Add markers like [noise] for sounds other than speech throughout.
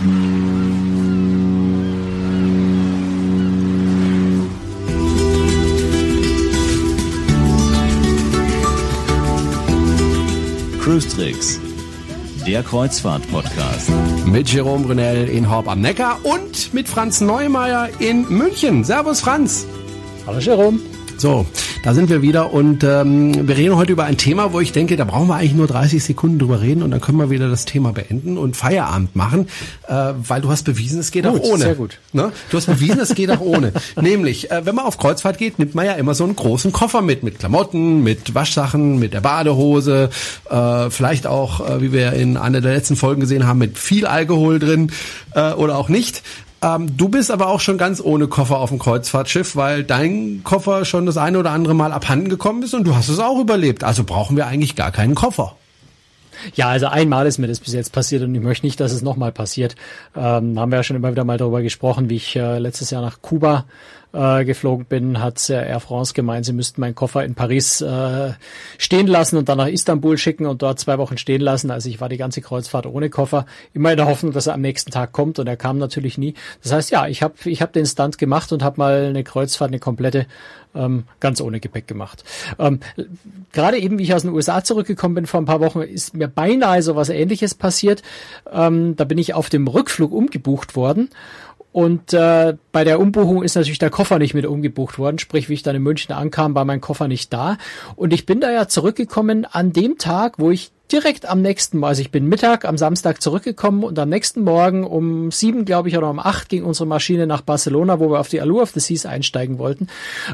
Cruise Tricks, der Kreuzfahrt-Podcast. Mit Jerome Brunel in Horb am Neckar und mit Franz Neumeier in München. Servus Franz. Hallo Jerome. So, da sind wir wieder und ähm, wir reden heute über ein Thema, wo ich denke, da brauchen wir eigentlich nur 30 Sekunden drüber reden und dann können wir wieder das Thema beenden und Feierabend machen, äh, weil du hast bewiesen, es geht gut, auch ohne. Sehr gut. Ne? Du hast bewiesen, es geht auch ohne. [laughs] Nämlich, äh, wenn man auf Kreuzfahrt geht, nimmt man ja immer so einen großen Koffer mit, mit Klamotten, mit Waschsachen, mit der Badehose, äh, vielleicht auch, äh, wie wir in einer der letzten Folgen gesehen haben, mit viel Alkohol drin äh, oder auch nicht. Ähm, du bist aber auch schon ganz ohne Koffer auf dem Kreuzfahrtschiff, weil dein Koffer schon das eine oder andere Mal abhanden gekommen ist und du hast es auch überlebt. Also brauchen wir eigentlich gar keinen Koffer. Ja, also einmal ist mir das bis jetzt passiert und ich möchte nicht, dass es nochmal passiert. Ähm, haben wir ja schon immer wieder mal darüber gesprochen, wie ich äh, letztes Jahr nach Kuba äh, geflogen bin, hat Air France gemeint, sie müssten meinen Koffer in Paris äh, stehen lassen und dann nach Istanbul schicken und dort zwei Wochen stehen lassen. Also ich war die ganze Kreuzfahrt ohne Koffer, immer in der Hoffnung, dass er am nächsten Tag kommt und er kam natürlich nie. Das heißt, ja, ich habe ich hab den Stunt gemacht und habe mal eine Kreuzfahrt, eine komplette, ähm, ganz ohne Gepäck gemacht. Ähm, Gerade eben, wie ich aus den USA zurückgekommen bin vor ein paar Wochen, ist mir beinahe so was Ähnliches passiert. Ähm, da bin ich auf dem Rückflug umgebucht worden und äh, bei der Umbuchung ist natürlich der Koffer nicht mit umgebucht worden. Sprich, wie ich dann in München ankam, war mein Koffer nicht da. Und ich bin da ja zurückgekommen an dem Tag, wo ich direkt am nächsten Mal, also ich bin Mittag am Samstag zurückgekommen und am nächsten Morgen um sieben, glaube ich, oder um acht ging unsere Maschine nach Barcelona, wo wir auf die Allure of the Seas einsteigen wollten.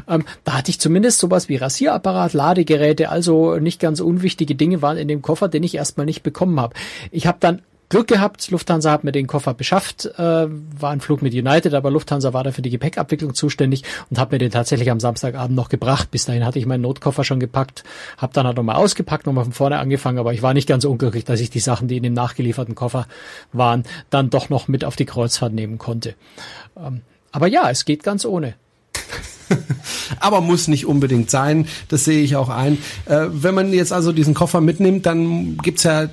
Ähm, da hatte ich zumindest sowas wie Rasierapparat, Ladegeräte, also nicht ganz unwichtige Dinge waren in dem Koffer, den ich erstmal nicht bekommen habe. Ich habe dann Glück gehabt, Lufthansa hat mir den Koffer beschafft, äh, war ein Flug mit United, aber Lufthansa war da für die Gepäckabwicklung zuständig und hat mir den tatsächlich am Samstagabend noch gebracht. Bis dahin hatte ich meinen Notkoffer schon gepackt, habe dann halt nochmal ausgepackt, nochmal von vorne angefangen, aber ich war nicht ganz unglücklich, dass ich die Sachen, die in dem nachgelieferten Koffer waren, dann doch noch mit auf die Kreuzfahrt nehmen konnte. Ähm, aber ja, es geht ganz ohne. [laughs] Aber muss nicht unbedingt sein, das sehe ich auch ein. Äh, wenn man jetzt also diesen Koffer mitnimmt, dann gibt's ja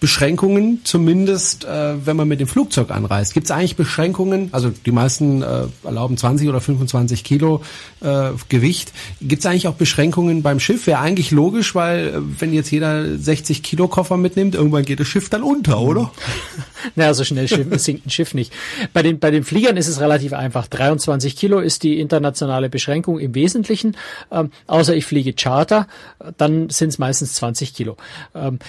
Beschränkungen, zumindest äh, wenn man mit dem Flugzeug anreist. Gibt es eigentlich Beschränkungen? Also die meisten äh, erlauben 20 oder 25 Kilo äh, Gewicht. Gibt es eigentlich auch Beschränkungen beim Schiff? Wäre eigentlich logisch, weil äh, wenn jetzt jeder 60 Kilo Koffer mitnimmt, irgendwann geht das Schiff dann unter, oder? [laughs] naja, so schnell sinkt ein Schiff nicht. Bei den, bei den Fliegern ist es relativ einfach. 23 Kilo ist die internationale Beschränkung im Wesentlichen. Ähm, außer ich fliege Charter, dann sind es meistens 20 Kilo. Ähm,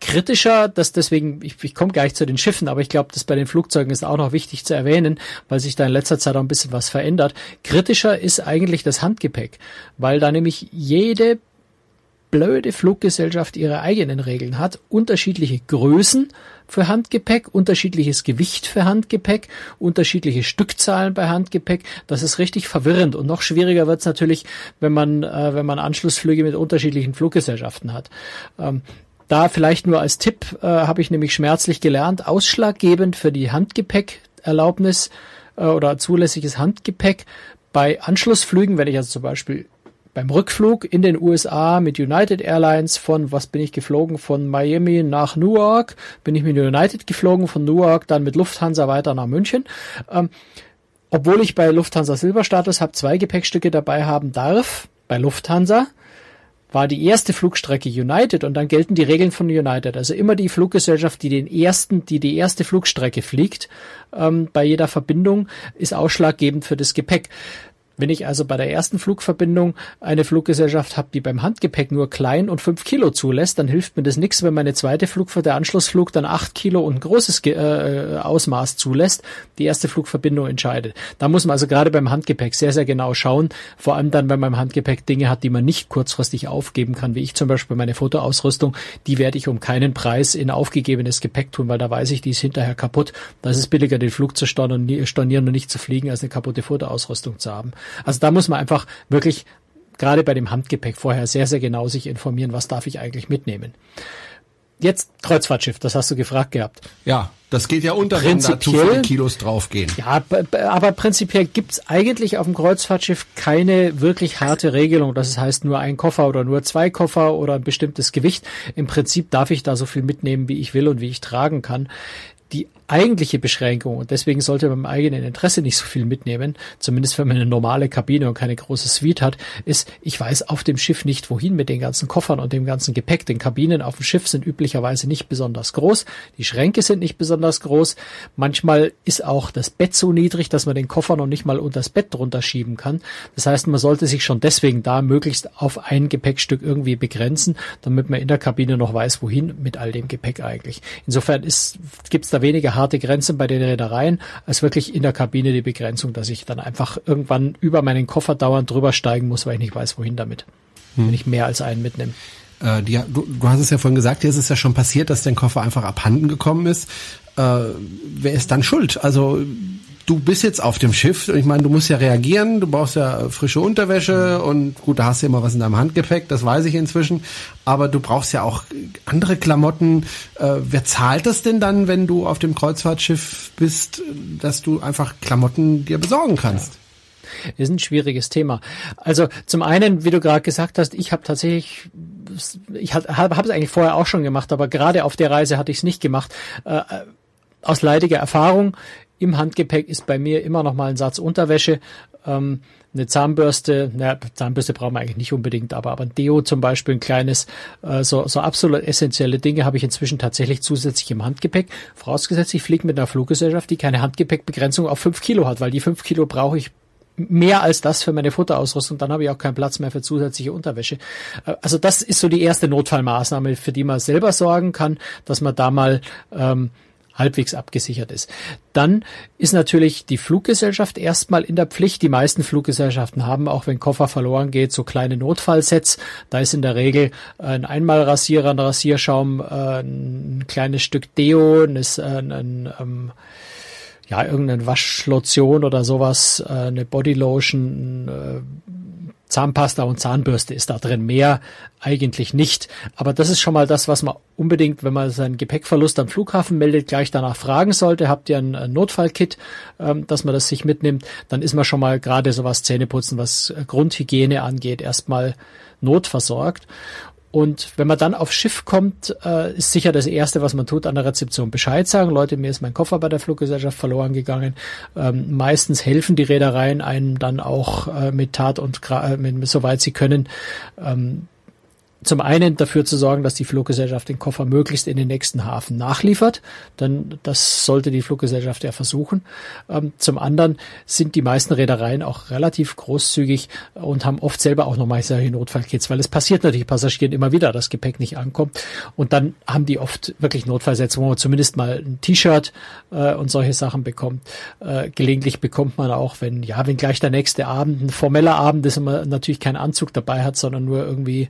kritischer, dass deswegen, ich, ich komme gleich zu den Schiffen, aber ich glaube, das bei den Flugzeugen ist auch noch wichtig zu erwähnen, weil sich da in letzter Zeit auch ein bisschen was verändert. Kritischer ist eigentlich das Handgepäck, weil da nämlich jede blöde Fluggesellschaft ihre eigenen Regeln hat, unterschiedliche Größen für Handgepäck, unterschiedliches Gewicht für Handgepäck, unterschiedliche Stückzahlen bei Handgepäck. Das ist richtig verwirrend und noch schwieriger wird es natürlich, wenn man äh, wenn man Anschlussflüge mit unterschiedlichen Fluggesellschaften hat. Ähm, da vielleicht nur als Tipp äh, habe ich nämlich schmerzlich gelernt, ausschlaggebend für die Handgepäckerlaubnis äh, oder zulässiges Handgepäck bei Anschlussflügen, wenn ich also zum Beispiel beim Rückflug in den USA mit United Airlines von, was bin ich geflogen, von Miami nach Newark, bin ich mit United geflogen, von Newark dann mit Lufthansa weiter nach München. Ähm, obwohl ich bei Lufthansa Silberstatus habe, zwei Gepäckstücke dabei haben darf, bei Lufthansa, war die erste Flugstrecke United und dann gelten die Regeln von United. Also immer die Fluggesellschaft, die den ersten, die die erste Flugstrecke fliegt, ähm, bei jeder Verbindung ist ausschlaggebend für das Gepäck. Wenn ich also bei der ersten Flugverbindung eine Fluggesellschaft habe, die beim Handgepäck nur klein und fünf Kilo zulässt, dann hilft mir das nichts, wenn meine zweite Flugfahrt, der Anschlussflug, dann acht Kilo und ein großes äh, Ausmaß zulässt. Die erste Flugverbindung entscheidet. Da muss man also gerade beim Handgepäck sehr, sehr genau schauen. Vor allem dann, wenn man beim Handgepäck Dinge hat, die man nicht kurzfristig aufgeben kann, wie ich zum Beispiel meine Fotoausrüstung. Die werde ich um keinen Preis in aufgegebenes Gepäck tun, weil da weiß ich, die ist hinterher kaputt. Da ist es billiger, den Flug zu stornieren und nicht zu fliegen, als eine kaputte Fotoausrüstung zu haben. Also da muss man einfach wirklich gerade bei dem Handgepäck vorher sehr, sehr genau sich informieren, was darf ich eigentlich mitnehmen. Jetzt Kreuzfahrtschiff, das hast du gefragt gehabt. Ja, das geht ja unter, wenn da zu viele Kilos draufgehen. Ja, aber prinzipiell gibt's eigentlich auf dem Kreuzfahrtschiff keine wirklich harte Regelung. Das heißt nur ein Koffer oder nur zwei Koffer oder ein bestimmtes Gewicht. Im Prinzip darf ich da so viel mitnehmen, wie ich will und wie ich tragen kann die eigentliche Beschränkung, und deswegen sollte man im eigenen Interesse nicht so viel mitnehmen, zumindest wenn man eine normale Kabine und keine große Suite hat, ist, ich weiß auf dem Schiff nicht, wohin mit den ganzen Koffern und dem ganzen Gepäck. Denn Kabinen auf dem Schiff sind üblicherweise nicht besonders groß, die Schränke sind nicht besonders groß, manchmal ist auch das Bett so niedrig, dass man den Koffer noch nicht mal unter das Bett drunter schieben kann. Das heißt, man sollte sich schon deswegen da möglichst auf ein Gepäckstück irgendwie begrenzen, damit man in der Kabine noch weiß, wohin mit all dem Gepäck eigentlich. Insofern gibt es da weniger harte Grenzen bei den Reedereien als wirklich in der Kabine die Begrenzung, dass ich dann einfach irgendwann über meinen Koffer dauernd drüber steigen muss, weil ich nicht weiß, wohin damit, hm. wenn ich mehr als einen mitnehme. Äh, die, du, du hast es ja vorhin gesagt, dir ist es ja schon passiert, dass dein Koffer einfach abhanden gekommen ist. Äh, wer ist dann schuld? Also du bist jetzt auf dem Schiff. Ich meine, du musst ja reagieren, du brauchst ja frische Unterwäsche und gut, da hast du ja immer was in deinem Handgepäck, das weiß ich inzwischen. Aber du brauchst ja auch andere Klamotten. Äh, wer zahlt das denn dann, wenn du auf dem Kreuzfahrtschiff bist, dass du einfach Klamotten dir besorgen kannst? Ist ein schwieriges Thema. Also zum einen, wie du gerade gesagt hast, ich habe tatsächlich ich habe es eigentlich vorher auch schon gemacht, aber gerade auf der Reise hatte ich es nicht gemacht. Äh, aus leidiger Erfahrung im Handgepäck ist bei mir immer noch mal ein Satz Unterwäsche, ähm, eine Zahnbürste, naja, Zahnbürste brauchen wir eigentlich nicht unbedingt, aber, aber ein Deo zum Beispiel, ein kleines, äh, so, so absolut essentielle Dinge habe ich inzwischen tatsächlich zusätzlich im Handgepäck. Vorausgesetzt, ich fliege mit einer Fluggesellschaft, die keine Handgepäckbegrenzung auf fünf Kilo hat, weil die fünf Kilo brauche ich mehr als das für meine Futterausrüstung, dann habe ich auch keinen Platz mehr für zusätzliche Unterwäsche. Äh, also das ist so die erste Notfallmaßnahme, für die man selber sorgen kann, dass man da mal ähm, halbwegs abgesichert ist. Dann ist natürlich die Fluggesellschaft erstmal in der Pflicht. Die meisten Fluggesellschaften haben, auch wenn Koffer verloren geht, so kleine Notfallsets. Da ist in der Regel ein Einmalrasierer, ein Rasierschaum, äh, ein kleines Stück Deo, ein, ein, ein ähm, ja, irgendeine Waschlotion oder sowas, äh, eine Bodylotion, äh, Zahnpasta und Zahnbürste ist da drin. Mehr eigentlich nicht. Aber das ist schon mal das, was man unbedingt, wenn man seinen Gepäckverlust am Flughafen meldet, gleich danach fragen sollte. Habt ihr ein Notfallkit, ähm, dass man das sich mitnimmt? Dann ist man schon mal gerade so was Zähneputzen, was Grundhygiene angeht, erstmal notversorgt. Und wenn man dann aufs Schiff kommt, äh, ist sicher das Erste, was man tut, an der Rezeption Bescheid sagen. Leute, mir ist mein Koffer bei der Fluggesellschaft verloren gegangen. Ähm, meistens helfen die Reedereien einem dann auch äh, mit Tat und äh, mit, soweit sie können, ähm, zum einen dafür zu sorgen, dass die Fluggesellschaft den Koffer möglichst in den nächsten Hafen nachliefert, denn das sollte die Fluggesellschaft ja versuchen. Ähm, zum anderen sind die meisten Reedereien auch relativ großzügig und haben oft selber auch nochmal solche Notfallkits, weil es passiert natürlich Passagieren immer wieder, dass Gepäck nicht ankommt und dann haben die oft wirklich Notfallsätze, wo man zumindest mal ein T-Shirt äh, und solche Sachen bekommt. Äh, gelegentlich bekommt man auch, wenn ja, wenn gleich der nächste Abend ein formeller Abend ist und man natürlich keinen Anzug dabei hat, sondern nur irgendwie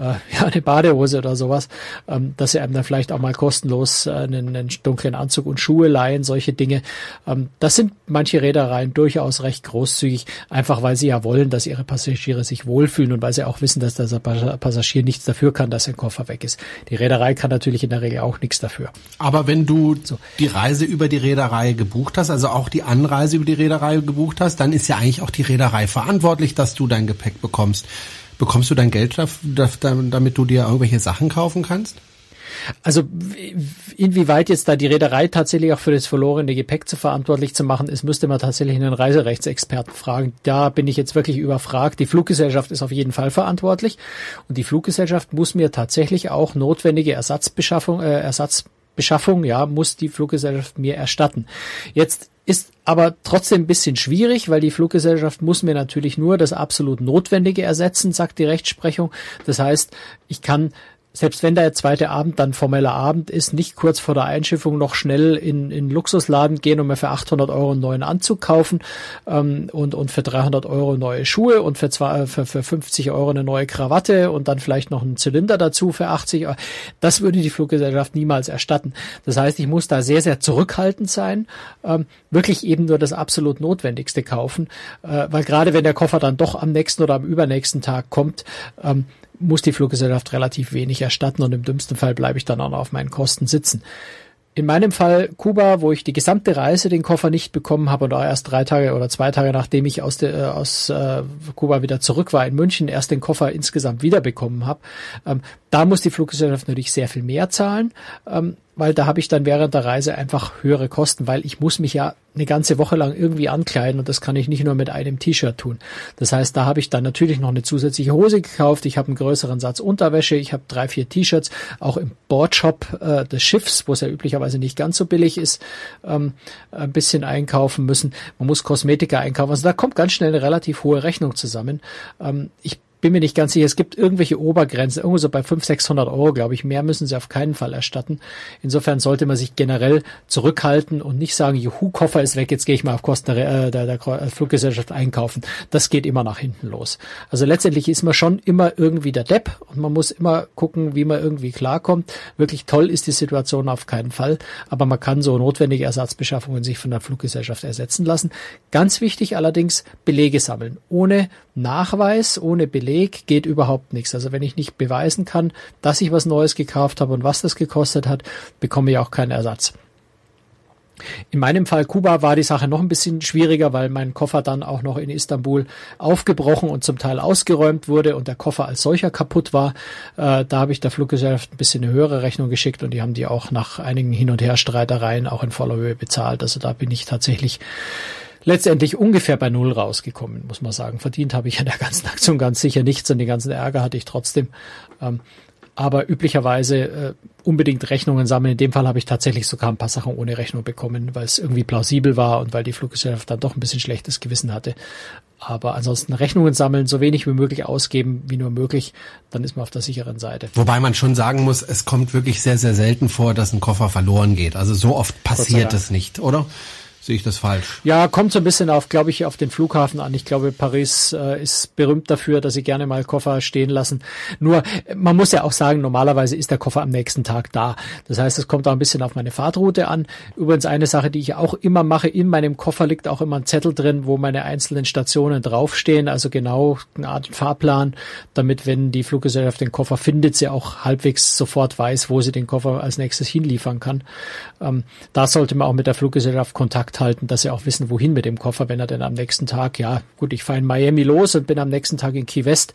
äh, [laughs] ja, eine Badehose oder sowas, ähm, dass sie einem dann vielleicht auch mal kostenlos äh, einen, einen dunklen Anzug und Schuhe leihen, solche Dinge. Ähm, das sind manche Reedereien durchaus recht großzügig, einfach weil sie ja wollen, dass ihre Passagiere sich wohlfühlen und weil sie auch wissen, dass der Passagier nichts dafür kann, dass sein Koffer weg ist. Die Reederei kann natürlich in der Regel auch nichts dafür. Aber wenn du so. die Reise über die Reederei gebucht hast, also auch die Anreise über die Reederei gebucht hast, dann ist ja eigentlich auch die Reederei verantwortlich, dass du dein Gepäck bekommst. Bekommst du dein Geld damit du dir irgendwelche Sachen kaufen kannst? Also inwieweit jetzt da die Reederei tatsächlich auch für das verlorene Gepäck zu verantwortlich zu machen ist, müsste man tatsächlich einen Reiserechtsexperten fragen. Da bin ich jetzt wirklich überfragt. Die Fluggesellschaft ist auf jeden Fall verantwortlich und die Fluggesellschaft muss mir tatsächlich auch notwendige Ersatzbeschaffung, äh, Ersatzbeschaffung, ja, muss die Fluggesellschaft mir erstatten. Jetzt ist aber trotzdem ein bisschen schwierig, weil die Fluggesellschaft muss mir natürlich nur das absolut Notwendige ersetzen, sagt die Rechtsprechung. Das heißt, ich kann selbst wenn der zweite Abend dann formeller Abend ist, nicht kurz vor der Einschiffung noch schnell in, in Luxusladen gehen und mir für 800 Euro einen neuen Anzug kaufen ähm, und, und für 300 Euro neue Schuhe und für, zwei, für, für 50 Euro eine neue Krawatte und dann vielleicht noch einen Zylinder dazu für 80 Euro. Das würde die Fluggesellschaft niemals erstatten. Das heißt, ich muss da sehr, sehr zurückhaltend sein, ähm, wirklich eben nur das absolut Notwendigste kaufen, äh, weil gerade wenn der Koffer dann doch am nächsten oder am übernächsten Tag kommt, ähm, muss die Fluggesellschaft relativ wenig erstatten und im dümmsten Fall bleibe ich dann auch noch auf meinen Kosten sitzen. in meinem Fall Kuba, wo ich die gesamte Reise den Koffer nicht bekommen habe und auch erst drei Tage oder zwei Tage nachdem ich aus, der, äh, aus äh, Kuba wieder zurück war in München, erst den Koffer insgesamt wiederbekommen habe. Ähm, da muss die Fluggesellschaft natürlich sehr viel mehr zahlen. Ähm, weil da habe ich dann während der Reise einfach höhere Kosten, weil ich muss mich ja eine ganze Woche lang irgendwie ankleiden und das kann ich nicht nur mit einem T-Shirt tun. Das heißt, da habe ich dann natürlich noch eine zusätzliche Hose gekauft, ich habe einen größeren Satz Unterwäsche, ich habe drei, vier T-Shirts, auch im Boardshop äh, des Schiffs, wo es ja üblicherweise nicht ganz so billig ist, ähm, ein bisschen einkaufen müssen. Man muss Kosmetika einkaufen. Also da kommt ganz schnell eine relativ hohe Rechnung zusammen. Ähm, ich bin mir nicht ganz sicher. Es gibt irgendwelche Obergrenzen, irgendwo so bei 500, 600 Euro, glaube ich. Mehr müssen sie auf keinen Fall erstatten. Insofern sollte man sich generell zurückhalten und nicht sagen, juhu, Koffer ist weg, jetzt gehe ich mal auf Kosten der, äh, der, der Fluggesellschaft einkaufen. Das geht immer nach hinten los. Also letztendlich ist man schon immer irgendwie der Depp und man muss immer gucken, wie man irgendwie klarkommt. Wirklich toll ist die Situation auf keinen Fall, aber man kann so notwendige Ersatzbeschaffungen sich von der Fluggesellschaft ersetzen lassen. Ganz wichtig allerdings, Belege sammeln. Ohne Nachweis, ohne Beleg geht überhaupt nichts. Also wenn ich nicht beweisen kann, dass ich was Neues gekauft habe und was das gekostet hat, bekomme ich auch keinen Ersatz. In meinem Fall Kuba war die Sache noch ein bisschen schwieriger, weil mein Koffer dann auch noch in Istanbul aufgebrochen und zum Teil ausgeräumt wurde und der Koffer als solcher kaputt war. Äh, da habe ich der Fluggesellschaft ein bisschen eine höhere Rechnung geschickt und die haben die auch nach einigen Hin- und Herstreitereien auch in voller Höhe bezahlt. Also da bin ich tatsächlich letztendlich ungefähr bei Null rausgekommen, muss man sagen. Verdient habe ich an der ganzen Aktion ganz sicher nichts und den ganzen Ärger hatte ich trotzdem. Ähm, aber üblicherweise äh, unbedingt Rechnungen sammeln. In dem Fall habe ich tatsächlich sogar ein paar Sachen ohne Rechnung bekommen, weil es irgendwie plausibel war und weil die Fluggesellschaft dann doch ein bisschen schlechtes Gewissen hatte. Aber ansonsten Rechnungen sammeln, so wenig wie möglich ausgeben, wie nur möglich, dann ist man auf der sicheren Seite. Wobei man schon sagen muss, es kommt wirklich sehr, sehr selten vor, dass ein Koffer verloren geht. Also so oft passiert es nicht, oder? Sehe ich das falsch? Ja, kommt so ein bisschen auf, glaube ich, auf den Flughafen an. Ich glaube, Paris äh, ist berühmt dafür, dass sie gerne mal Koffer stehen lassen. Nur, man muss ja auch sagen, normalerweise ist der Koffer am nächsten Tag da. Das heißt, es kommt auch ein bisschen auf meine Fahrtroute an. Übrigens eine Sache, die ich auch immer mache, in meinem Koffer liegt auch immer ein Zettel drin, wo meine einzelnen Stationen draufstehen, also genau eine Art Fahrplan, damit, wenn die Fluggesellschaft den Koffer findet, sie auch halbwegs sofort weiß, wo sie den Koffer als nächstes hinliefern kann. Ähm, da sollte man auch mit der Fluggesellschaft Kontakt Kontakt halten, dass sie auch wissen, wohin mit dem Koffer, wenn er denn am nächsten Tag, ja gut, ich fahre in Miami los und bin am nächsten Tag in Key West.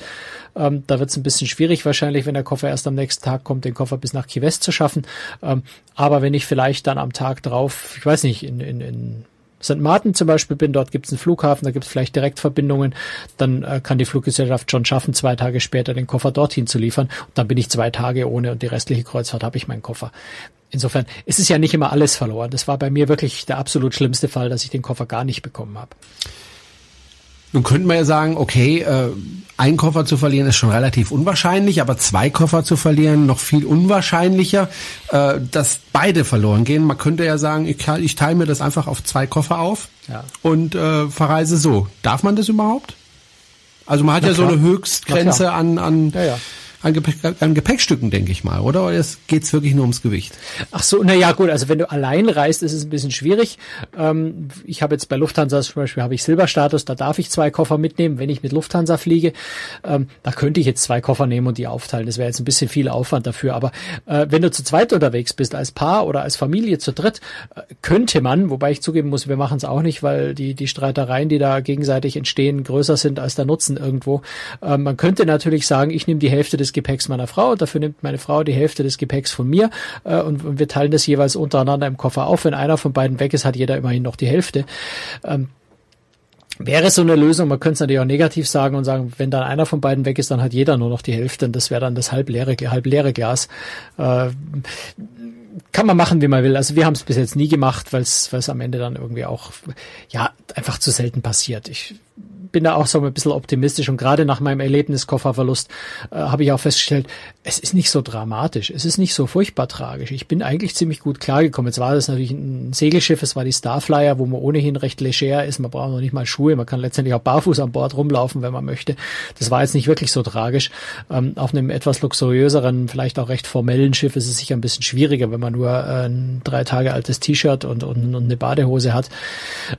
Ähm, da wird es ein bisschen schwierig wahrscheinlich, wenn der Koffer erst am nächsten Tag kommt, den Koffer bis nach Key West zu schaffen. Ähm, aber wenn ich vielleicht dann am Tag drauf, ich weiß nicht, in, in, in St. Martin zum Beispiel bin, dort gibt es einen Flughafen, da gibt es vielleicht Direktverbindungen, dann äh, kann die Fluggesellschaft schon schaffen, zwei Tage später den Koffer dorthin zu liefern und dann bin ich zwei Tage ohne und die restliche Kreuzfahrt habe ich meinen Koffer. Insofern, es ist ja nicht immer alles verloren. Das war bei mir wirklich der absolut schlimmste Fall, dass ich den Koffer gar nicht bekommen habe. Nun könnte man ja sagen, okay, äh, ein Koffer zu verlieren ist schon relativ unwahrscheinlich, aber zwei Koffer zu verlieren noch viel unwahrscheinlicher, äh, dass beide verloren gehen. Man könnte ja sagen, ich, ich teile mir das einfach auf zwei Koffer auf ja. und äh, verreise so. Darf man das überhaupt? Also man hat Na ja klar. so eine Höchstgrenze an, an ja, ja an, Gepäck, an Gepäckstücken, denke ich mal, oder? Oder geht es wirklich nur ums Gewicht? Ach so, na ja, gut, also wenn du allein reist, ist es ein bisschen schwierig. Ähm, ich habe jetzt bei Lufthansa zum Beispiel habe ich Silberstatus, da darf ich zwei Koffer mitnehmen, wenn ich mit Lufthansa fliege. Ähm, da könnte ich jetzt zwei Koffer nehmen und die aufteilen. Das wäre jetzt ein bisschen viel Aufwand dafür. Aber äh, wenn du zu zweit unterwegs bist, als Paar oder als Familie zu dritt, äh, könnte man, wobei ich zugeben muss, wir machen es auch nicht, weil die, die Streitereien, die da gegenseitig entstehen, größer sind als der Nutzen irgendwo. Äh, man könnte natürlich sagen, ich nehme die Hälfte des Gepäcks meiner Frau, dafür nimmt meine Frau die Hälfte des Gepäcks von mir äh, und, wir teilen das jeweils untereinander im Koffer auf. Wenn einer von beiden weg ist, hat jeder immerhin noch die Hälfte. Ähm, Wäre so eine Lösung, man könnte es natürlich auch negativ sagen und sagen, wenn dann einer von beiden weg ist, dann hat jeder nur noch die Hälfte und das wäre dann das halb leere, halb leere Glas. Äh, kann man machen, wie man will. Also wir haben es bis jetzt nie gemacht, weil es am Ende dann irgendwie auch ja einfach zu selten passiert. Ich bin da auch so ein bisschen optimistisch und gerade nach meinem Erlebnis Kofferverlust äh, habe ich auch festgestellt, es ist nicht so dramatisch, es ist nicht so furchtbar tragisch. Ich bin eigentlich ziemlich gut klargekommen. Jetzt war das natürlich ein Segelschiff, es war die Starflyer, wo man ohnehin recht leger ist, man braucht noch nicht mal Schuhe, man kann letztendlich auch barfuß an Bord rumlaufen, wenn man möchte. Das war jetzt nicht wirklich so tragisch. Ähm, auf einem etwas luxuriöseren, vielleicht auch recht formellen Schiff ist es sicher ein bisschen schwieriger, wenn man nur äh, ein drei Tage altes T-Shirt und, und, und, eine Badehose hat.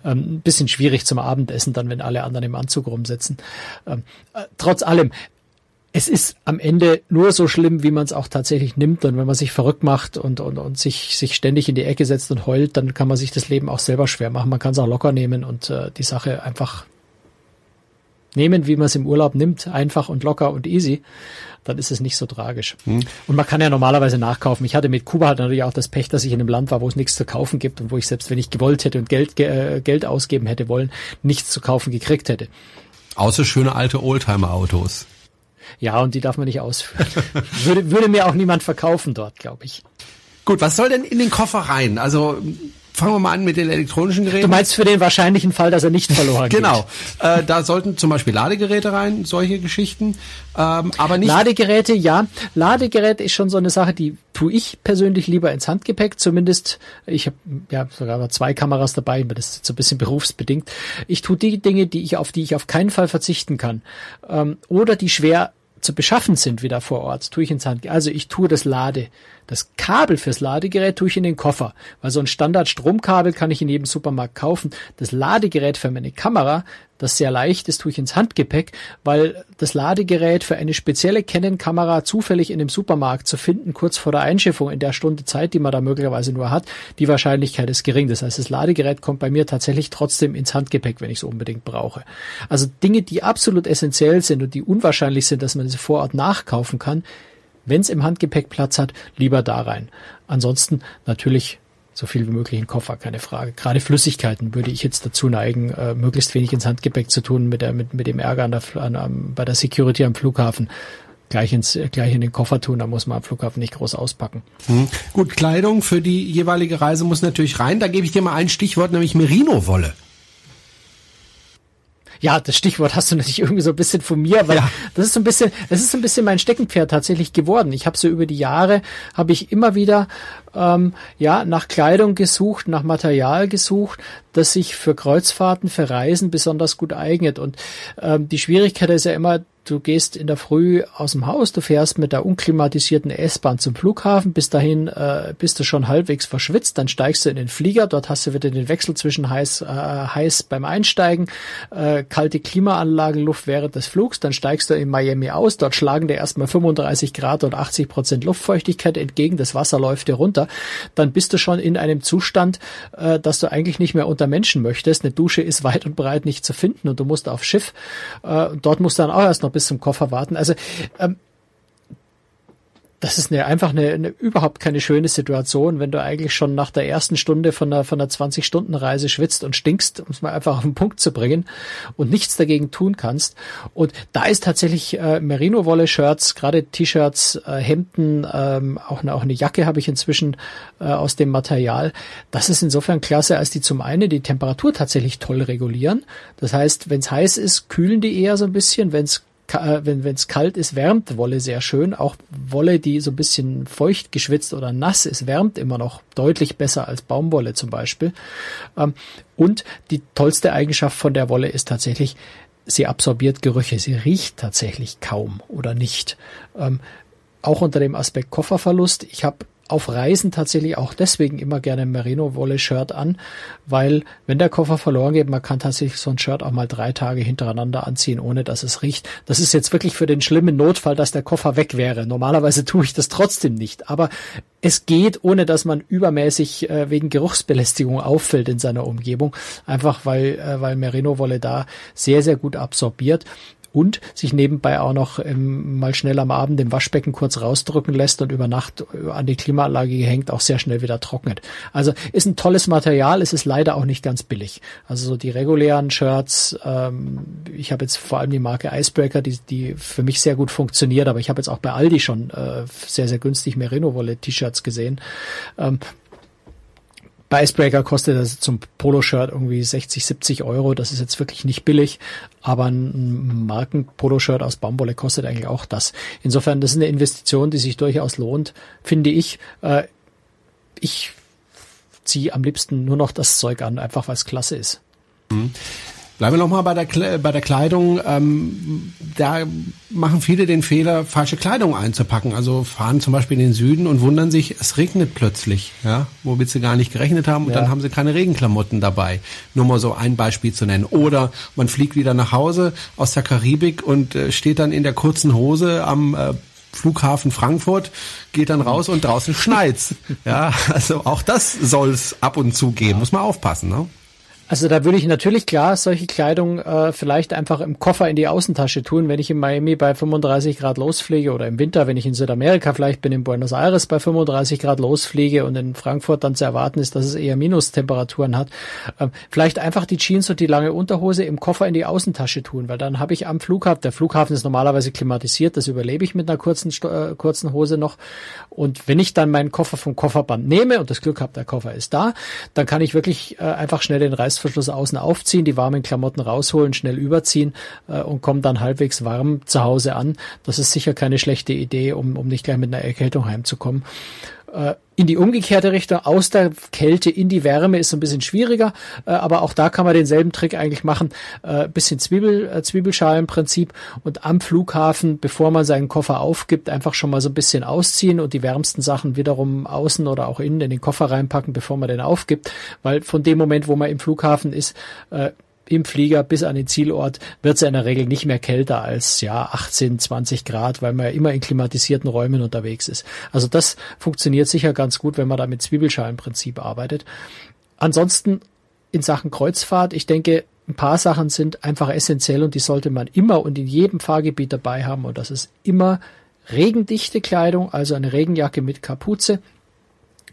Ähm, ein bisschen schwierig zum Abendessen dann, wenn alle anderen im Anzug rumsitzen. Ähm, äh, trotz allem, es ist am Ende nur so schlimm, wie man es auch tatsächlich nimmt. Und wenn man sich verrückt macht und, und, und sich, sich ständig in die Ecke setzt und heult, dann kann man sich das Leben auch selber schwer machen. Man kann es auch locker nehmen und äh, die Sache einfach nehmen, wie man es im Urlaub nimmt, einfach und locker und easy, dann ist es nicht so tragisch. Hm. Und man kann ja normalerweise nachkaufen. Ich hatte mit Kuba halt natürlich auch das Pech, dass ich in einem Land war, wo es nichts zu kaufen gibt und wo ich selbst, wenn ich gewollt hätte und Geld, äh, Geld ausgeben hätte wollen, nichts zu kaufen gekriegt hätte. Außer schöne alte Oldtimer-Autos. Ja, und die darf man nicht ausführen. [laughs] würde, würde mir auch niemand verkaufen dort, glaube ich. Gut, was soll denn in den Koffer rein? Also fangen wir mal an mit den elektronischen Geräten. Du meinst für den wahrscheinlichen Fall, dass er nicht verloren geht. genau. Äh, da sollten zum Beispiel Ladegeräte rein, solche Geschichten. Ähm, aber nicht. Ladegeräte, ja. Ladegerät ist schon so eine Sache, die tue ich persönlich lieber ins Handgepäck. Zumindest, ich habe ja sogar zwei Kameras dabei, aber das ist so ein bisschen berufsbedingt. Ich tue die Dinge, die ich auf die ich auf keinen Fall verzichten kann. Ähm, oder die schwer zu beschaffen sind wieder vor Ort, tue ich ins Handgerät. Also ich tue das Lade, das Kabel fürs Ladegerät tue ich in den Koffer, weil so ein Standard-Stromkabel kann ich in jedem Supermarkt kaufen. Das Ladegerät für meine Kamera, das sehr leicht ist, tue ich ins Handgepäck, weil das Ladegerät für eine spezielle Canon-Kamera zufällig in dem Supermarkt zu finden, kurz vor der Einschiffung, in der Stunde Zeit, die man da möglicherweise nur hat, die Wahrscheinlichkeit ist gering. Das heißt, das Ladegerät kommt bei mir tatsächlich trotzdem ins Handgepäck, wenn ich es unbedingt brauche. Also Dinge, die absolut essentiell sind und die unwahrscheinlich sind, dass man sie vor Ort nachkaufen kann, wenn es im Handgepäck Platz hat, lieber da rein. Ansonsten natürlich so viel wie möglich in Koffer, keine Frage. Gerade Flüssigkeiten würde ich jetzt dazu neigen, äh, möglichst wenig ins Handgepäck zu tun, mit, der, mit, mit dem Ärger an der, an, bei der Security am Flughafen. Gleich, ins, gleich in den Koffer tun, da muss man am Flughafen nicht groß auspacken. Hm. Gut, Kleidung für die jeweilige Reise muss natürlich rein. Da gebe ich dir mal ein Stichwort, nämlich Merino-Wolle. Ja, das Stichwort hast du natürlich irgendwie so ein bisschen von mir, weil ja. das ist so ein bisschen, das ist so ein bisschen mein Steckenpferd tatsächlich geworden. Ich habe so über die Jahre habe ich immer wieder ähm, ja nach Kleidung gesucht, nach Material gesucht, das sich für Kreuzfahrten, für Reisen besonders gut eignet. Und ähm, die Schwierigkeit ist ja immer, du gehst in der Früh aus dem Haus, du fährst mit der unklimatisierten S-Bahn zum Flughafen, bis dahin äh, bist du schon halbwegs verschwitzt, dann steigst du in den Flieger, dort hast du wieder den Wechsel zwischen heiß, äh, heiß beim Einsteigen, äh, kalte Klimaanlagenluft während des Flugs, dann steigst du in Miami aus, dort schlagen dir erstmal 35 Grad und 80 Prozent Luftfeuchtigkeit entgegen, das Wasser läuft dir runter, dann bist du schon in einem Zustand, äh, dass du eigentlich nicht mehr unter Menschen möchtest, eine Dusche ist weit und breit nicht zu finden und du musst auf Schiff, äh, dort musst du dann auch erst noch bis zum Koffer warten. Also ähm, das ist eine, einfach eine, eine überhaupt keine schöne Situation, wenn du eigentlich schon nach der ersten Stunde von einer, von einer 20-Stunden-Reise schwitzt und stinkst, um es mal einfach auf den Punkt zu bringen und nichts dagegen tun kannst. Und da ist tatsächlich äh, Merino-Wolle-Shirts, gerade T-Shirts, äh, Hemden, ähm, auch, eine, auch eine Jacke habe ich inzwischen äh, aus dem Material. Das ist insofern klasse, als die zum einen die Temperatur tatsächlich toll regulieren. Das heißt, wenn es heiß ist, kühlen die eher so ein bisschen. Wenn es wenn es kalt ist, wärmt Wolle sehr schön. Auch Wolle, die so ein bisschen feucht geschwitzt oder nass ist, wärmt immer noch deutlich besser als Baumwolle zum Beispiel. Ähm, und die tollste Eigenschaft von der Wolle ist tatsächlich, sie absorbiert Gerüche. Sie riecht tatsächlich kaum oder nicht. Ähm, auch unter dem Aspekt Kofferverlust. Ich habe auf Reisen tatsächlich auch deswegen immer gerne ein Merino-Wolle-Shirt an, weil wenn der Koffer verloren geht, man kann tatsächlich so ein Shirt auch mal drei Tage hintereinander anziehen, ohne dass es riecht. Das ist jetzt wirklich für den schlimmen Notfall, dass der Koffer weg wäre. Normalerweise tue ich das trotzdem nicht, aber es geht, ohne dass man übermäßig äh, wegen Geruchsbelästigung auffällt in seiner Umgebung, einfach weil, äh, weil Merino-Wolle da sehr, sehr gut absorbiert und sich nebenbei auch noch ähm, mal schnell am Abend im Waschbecken kurz rausdrücken lässt und über Nacht äh, an die Klimaanlage gehängt auch sehr schnell wieder trocknet. Also ist ein tolles Material, es ist leider auch nicht ganz billig. Also so die regulären Shirts, ähm, ich habe jetzt vor allem die Marke Icebreaker, die, die für mich sehr gut funktioniert, aber ich habe jetzt auch bei Aldi schon äh, sehr, sehr günstig Merino-Wolle-T-Shirts gesehen. Ähm, Icebreaker kostet das zum Poloshirt irgendwie 60, 70 Euro. Das ist jetzt wirklich nicht billig, aber ein Marken-Poloshirt aus Baumwolle kostet eigentlich auch das. Insofern, das ist eine Investition, die sich durchaus lohnt, finde ich. Äh, ich ziehe am liebsten nur noch das Zeug an, einfach weil es klasse ist. Mhm. Bleiben wir nochmal bei der, bei der Kleidung. Ähm, da machen viele den Fehler, falsche Kleidung einzupacken. Also fahren zum Beispiel in den Süden und wundern sich, es regnet plötzlich, ja, womit sie gar nicht gerechnet haben und ja. dann haben sie keine Regenklamotten dabei. Nur mal so ein Beispiel zu nennen. Oder man fliegt wieder nach Hause aus der Karibik und äh, steht dann in der kurzen Hose am äh, Flughafen Frankfurt, geht dann raus und draußen schneit's. [laughs] Ja, also auch das soll's ab und zu geben. Muss man aufpassen, ne? Also da würde ich natürlich klar solche Kleidung äh, vielleicht einfach im Koffer in die Außentasche tun, wenn ich in Miami bei 35 Grad losfliege oder im Winter, wenn ich in Südamerika vielleicht bin, in Buenos Aires bei 35 Grad losfliege und in Frankfurt dann zu erwarten ist, dass es eher Minustemperaturen hat. Ähm, vielleicht einfach die Jeans und die lange Unterhose im Koffer in die Außentasche tun, weil dann habe ich am Flughafen, der Flughafen ist normalerweise klimatisiert, das überlebe ich mit einer kurzen, äh, kurzen Hose noch. Und wenn ich dann meinen Koffer vom Kofferband nehme und das Glück habe, der Koffer ist da, dann kann ich wirklich äh, einfach schnell den Reiß Reißverschluss außen aufziehen, die warmen Klamotten rausholen, schnell überziehen äh, und kommen dann halbwegs warm zu Hause an. Das ist sicher keine schlechte Idee, um, um nicht gleich mit einer Erkältung heimzukommen in die umgekehrte Richtung, aus der Kälte in die Wärme ist so ein bisschen schwieriger, äh, aber auch da kann man denselben Trick eigentlich machen. Äh, bisschen Zwiebel, äh, Zwiebelschalenprinzip und am Flughafen, bevor man seinen Koffer aufgibt, einfach schon mal so ein bisschen ausziehen und die wärmsten Sachen wiederum außen oder auch innen in den Koffer reinpacken, bevor man den aufgibt, weil von dem Moment, wo man im Flughafen ist, äh, im Flieger bis an den Zielort wird es ja in der Regel nicht mehr kälter als ja 18, 20 Grad, weil man ja immer in klimatisierten Räumen unterwegs ist. Also das funktioniert sicher ganz gut, wenn man da mit Zwiebelschalenprinzip arbeitet. Ansonsten in Sachen Kreuzfahrt, ich denke, ein paar Sachen sind einfach essentiell und die sollte man immer und in jedem Fahrgebiet dabei haben und das ist immer regendichte Kleidung, also eine Regenjacke mit Kapuze,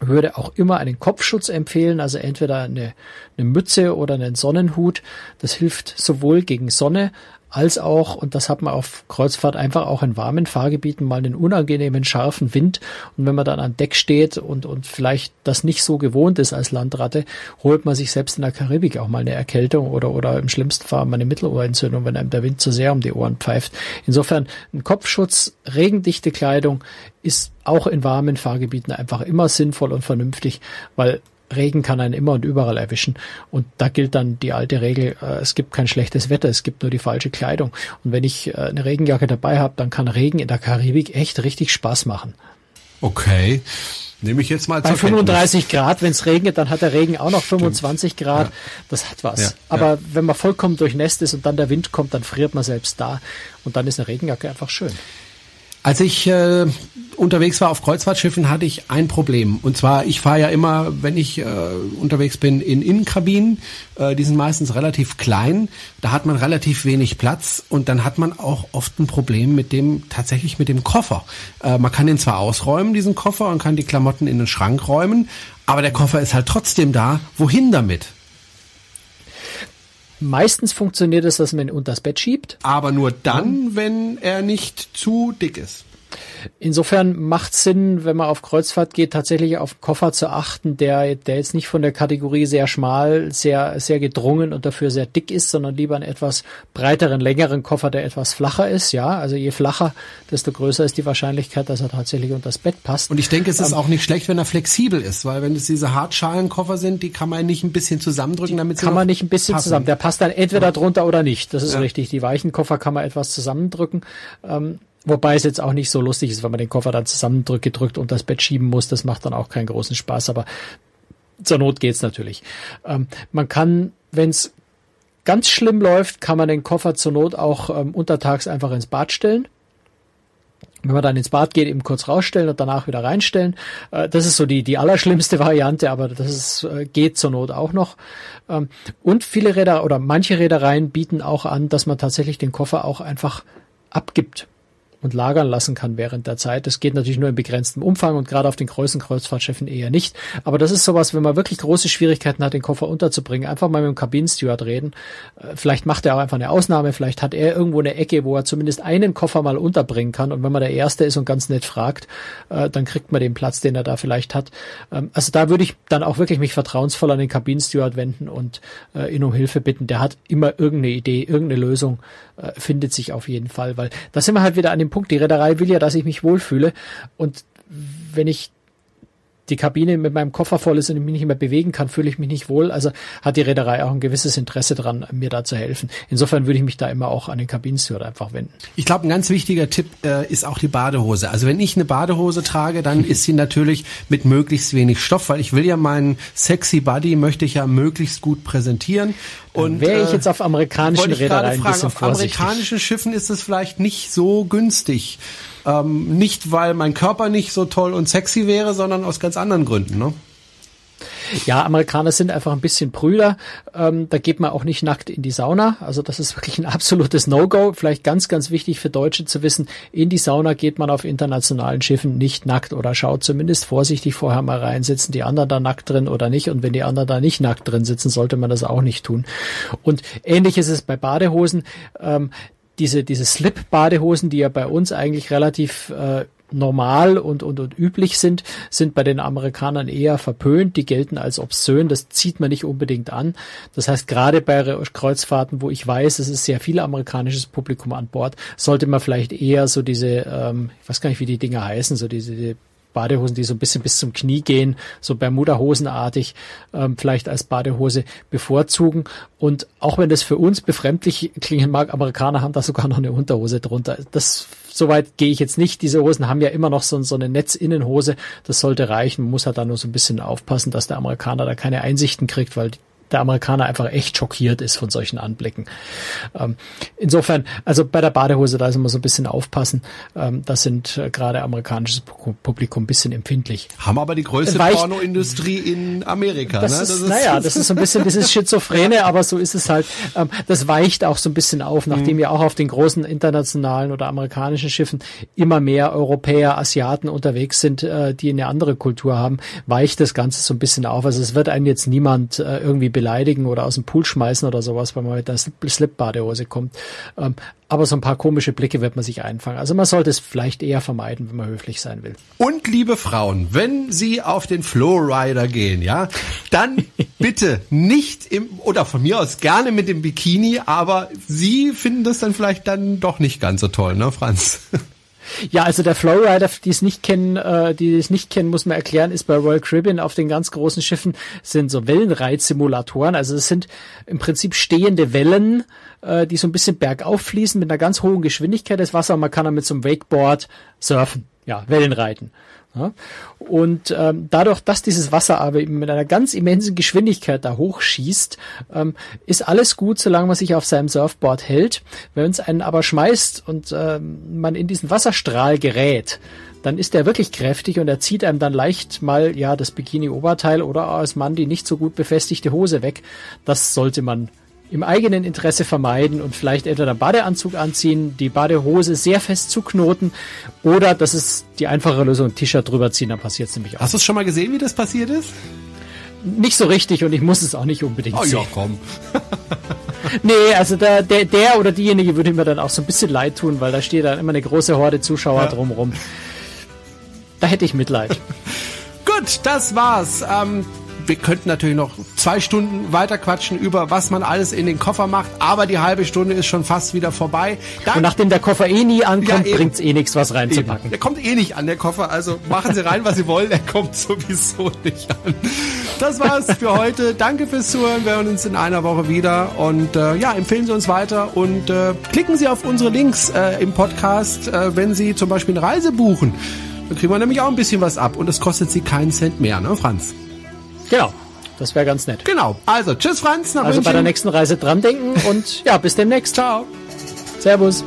würde auch immer einen Kopfschutz empfehlen, also entweder eine, eine Mütze oder einen Sonnenhut. Das hilft sowohl gegen Sonne als auch, und das hat man auf Kreuzfahrt einfach auch in warmen Fahrgebieten, mal einen unangenehmen, scharfen Wind. Und wenn man dann an Deck steht und, und vielleicht das nicht so gewohnt ist als Landratte, holt man sich selbst in der Karibik auch mal eine Erkältung oder, oder im schlimmsten Fall mal eine Mittelohrentzündung, wenn einem der Wind zu sehr um die Ohren pfeift. Insofern ein Kopfschutz, regendichte Kleidung ist auch in warmen Fahrgebieten einfach immer sinnvoll und vernünftig, weil Regen kann einen immer und überall erwischen. Und da gilt dann die alte Regel, äh, es gibt kein schlechtes Wetter, es gibt nur die falsche Kleidung. Und wenn ich äh, eine Regenjacke dabei habe, dann kann Regen in der Karibik echt richtig Spaß machen. Okay. Nehme ich jetzt mal Bei 35 Kenntnis. Grad, wenn es regnet, dann hat der Regen auch noch 25 Stimmt. Grad. Ja. Das hat was. Ja, Aber ja. wenn man vollkommen durchnässt ist und dann der Wind kommt, dann friert man selbst da. Und dann ist eine Regenjacke einfach schön. Als ich äh, unterwegs war auf Kreuzfahrtschiffen, hatte ich ein Problem. Und zwar, ich fahre ja immer, wenn ich äh, unterwegs bin, in Innenkabinen. Äh, die sind meistens relativ klein. Da hat man relativ wenig Platz. Und dann hat man auch oft ein Problem mit dem, tatsächlich mit dem Koffer. Äh, man kann den zwar ausräumen, diesen Koffer, und kann die Klamotten in den Schrank räumen. Aber der Koffer ist halt trotzdem da. Wohin damit? Meistens funktioniert es, dass man ihn unters Bett schiebt. Aber nur dann, wenn er nicht zu dick ist. Insofern macht Sinn, wenn man auf Kreuzfahrt geht, tatsächlich auf Koffer zu achten, der, der jetzt nicht von der Kategorie sehr schmal, sehr, sehr gedrungen und dafür sehr dick ist, sondern lieber einen etwas breiteren, längeren Koffer, der etwas flacher ist. Ja, also je flacher, desto größer ist die Wahrscheinlichkeit, dass er tatsächlich unter das Bett passt. Und ich denke, es ist ähm, auch nicht schlecht, wenn er flexibel ist, weil wenn es diese Hartschalenkoffer sind, die kann man nicht ein bisschen zusammendrücken, damit sie Kann man nicht ein bisschen passen. zusammen. Der passt dann entweder ja. drunter oder nicht. Das ist ja. richtig. Die weichen Koffer kann man etwas zusammendrücken. Ähm, Wobei es jetzt auch nicht so lustig ist, wenn man den Koffer dann zusammengedrückt und das Bett schieben muss. Das macht dann auch keinen großen Spaß, aber zur Not geht's natürlich. Ähm, man kann, wenn es ganz schlimm läuft, kann man den Koffer zur Not auch ähm, untertags einfach ins Bad stellen. Wenn man dann ins Bad geht, eben kurz rausstellen und danach wieder reinstellen. Äh, das ist so die, die allerschlimmste [laughs] Variante, aber das ist, äh, geht zur Not auch noch. Ähm, und viele Räder oder manche Reedereien bieten auch an, dass man tatsächlich den Koffer auch einfach abgibt und lagern lassen kann während der Zeit. Das geht natürlich nur in begrenztem Umfang und gerade auf den großen Kreuzfahrtschiffen eher nicht. Aber das ist sowas, wenn man wirklich große Schwierigkeiten hat, den Koffer unterzubringen, einfach mal mit dem Kabinensteward reden. Äh, vielleicht macht er auch einfach eine Ausnahme, vielleicht hat er irgendwo eine Ecke, wo er zumindest einen Koffer mal unterbringen kann. Und wenn man der Erste ist und ganz nett fragt, äh, dann kriegt man den Platz, den er da vielleicht hat. Ähm, also da würde ich dann auch wirklich mich vertrauensvoll an den Kabinensteward wenden und äh, ihn um Hilfe bitten. Der hat immer irgendeine Idee, irgendeine Lösung, findet sich auf jeden Fall, weil da sind wir halt wieder an dem Punkt. Die Reederei will ja, dass ich mich wohlfühle. Und wenn ich die Kabine mit meinem Koffer voll ist und ich mich nicht mehr bewegen kann, fühle ich mich nicht wohl. Also hat die Reederei auch ein gewisses Interesse dran, mir da zu helfen. Insofern würde ich mich da immer auch an den Kabinensteward einfach wenden. Ich glaube, ein ganz wichtiger Tipp äh, ist auch die Badehose. Also wenn ich eine Badehose trage, dann ist sie natürlich mit möglichst wenig Stoff, weil ich will ja meinen sexy Body möchte ich ja möglichst gut präsentieren. Und wäre ich äh, jetzt auf amerikanischen Reedereien ein bisschen auf vorsichtig. Auf amerikanischen Schiffen ist es vielleicht nicht so günstig. Ähm, nicht, weil mein Körper nicht so toll und sexy wäre, sondern aus ganz anderen Gründen. Ne? Ja, Amerikaner sind einfach ein bisschen Brüder. Ähm, da geht man auch nicht nackt in die Sauna. Also das ist wirklich ein absolutes No-Go. Vielleicht ganz, ganz wichtig für Deutsche zu wissen, in die Sauna geht man auf internationalen Schiffen nicht nackt oder schaut zumindest vorsichtig vorher mal rein, sitzen die anderen da nackt drin oder nicht. Und wenn die anderen da nicht nackt drin sitzen, sollte man das auch nicht tun. Und ähnlich ist es bei Badehosen. Ähm, diese, diese Slip-Badehosen, die ja bei uns eigentlich relativ äh, normal und, und, und üblich sind, sind bei den Amerikanern eher verpönt. Die gelten als obszön. Das zieht man nicht unbedingt an. Das heißt, gerade bei Kreuzfahrten, wo ich weiß, es ist sehr viel amerikanisches Publikum an Bord, sollte man vielleicht eher so diese, ähm, ich weiß gar nicht, wie die Dinge heißen, so diese Badehosen, die so ein bisschen bis zum Knie gehen, so Bermuda-Hosenartig, ähm, vielleicht als Badehose bevorzugen. Und auch wenn das für uns befremdlich klingen mag, Amerikaner haben da sogar noch eine Unterhose drunter. Das Soweit gehe ich jetzt nicht. Diese Hosen haben ja immer noch so, so eine Netzinnenhose. Das sollte reichen. Man muss halt da nur so ein bisschen aufpassen, dass der Amerikaner da keine Einsichten kriegt, weil der Amerikaner einfach echt schockiert ist von solchen Anblicken. Ähm, insofern, also bei der Badehose, da ist immer so ein bisschen aufpassen. Ähm, das sind äh, gerade amerikanisches Publikum ein bisschen empfindlich. Haben aber die größte Weicht, Pornoindustrie in Amerika. Das, ne? ist, das ist, naja, das ist so ein bisschen dieses Schizophrene, aber so ist es halt. Ähm, das weicht auch so ein bisschen auf, nachdem mhm. ja auch auf den großen internationalen oder amerikanischen Schiffen immer mehr Europäer, Asiaten unterwegs sind, äh, die eine andere Kultur haben, weicht das Ganze so ein bisschen auf. Also es wird einem jetzt niemand äh, irgendwie beleidigen oder aus dem Pool schmeißen oder sowas, wenn man mit der Slip-Badehose kommt. Ähm, aber so ein paar komische Blicke wird man sich einfangen. Also man sollte es vielleicht eher vermeiden, wenn man höflich sein will. Und liebe Frauen, wenn Sie auf den Flowrider gehen, ja, dann [laughs] bitte nicht im, oder von mir aus gerne mit dem Bikini, aber Sie finden das dann vielleicht dann doch nicht ganz so toll, ne, Franz? Ja, also der Flowrider, die es nicht kennen, äh, die es nicht kennen, muss man erklären, ist bei Royal Caribbean auf den ganz großen Schiffen sind so Wellenreitsimulatoren. Also es sind im Prinzip stehende Wellen, äh, die so ein bisschen bergauf fließen mit einer ganz hohen Geschwindigkeit des Wassers. Man kann dann mit so einem Wakeboard surfen, ja, Wellenreiten. Ja? Und ähm, dadurch, dass dieses Wasser aber eben mit einer ganz immensen Geschwindigkeit da hochschießt, ähm, ist alles gut, solange man sich auf seinem Surfboard hält. Wenn es einen aber schmeißt und ähm, man in diesen Wasserstrahl gerät, dann ist er wirklich kräftig und er zieht einem dann leicht mal ja das Bikini-Oberteil oder als Mann die nicht so gut befestigte Hose weg. Das sollte man im eigenen Interesse vermeiden und vielleicht entweder einen Badeanzug anziehen, die Badehose sehr fest zuknoten oder das ist die einfache Lösung, ein T-Shirt drüber ziehen, dann passiert es nämlich auch. Hast du schon mal gesehen, wie das passiert ist? Nicht so richtig und ich muss es auch nicht unbedingt oh, sehen. Ja, komm. [laughs] nee, also der, der, der oder diejenige würde mir dann auch so ein bisschen leid tun, weil da steht dann immer eine große Horde Zuschauer ja. drumrum. Da hätte ich Mitleid. [laughs] Gut, das war's. Ähm, wir könnten natürlich noch zwei Stunden weiter quatschen über was man alles in den Koffer macht, aber die halbe Stunde ist schon fast wieder vorbei. Dann, und nachdem der Koffer eh nie ankommt, ja, bringt's eh nichts, was reinzupacken. Eben. Der kommt eh nicht an, der Koffer, also machen Sie rein, was Sie wollen, der kommt sowieso nicht an. Das war's für heute. Danke fürs Zuhören. Wir hören uns in einer Woche wieder und äh, ja, empfehlen Sie uns weiter und äh, klicken Sie auf unsere Links äh, im Podcast, äh, wenn Sie zum Beispiel eine Reise buchen. Dann kriegen wir nämlich auch ein bisschen was ab und es kostet Sie keinen Cent mehr, ne, Franz? Genau. Das wäre ganz nett. Genau. Also, tschüss Franz. Also München. bei der nächsten Reise dran denken und ja, bis demnächst. Ciao. Servus.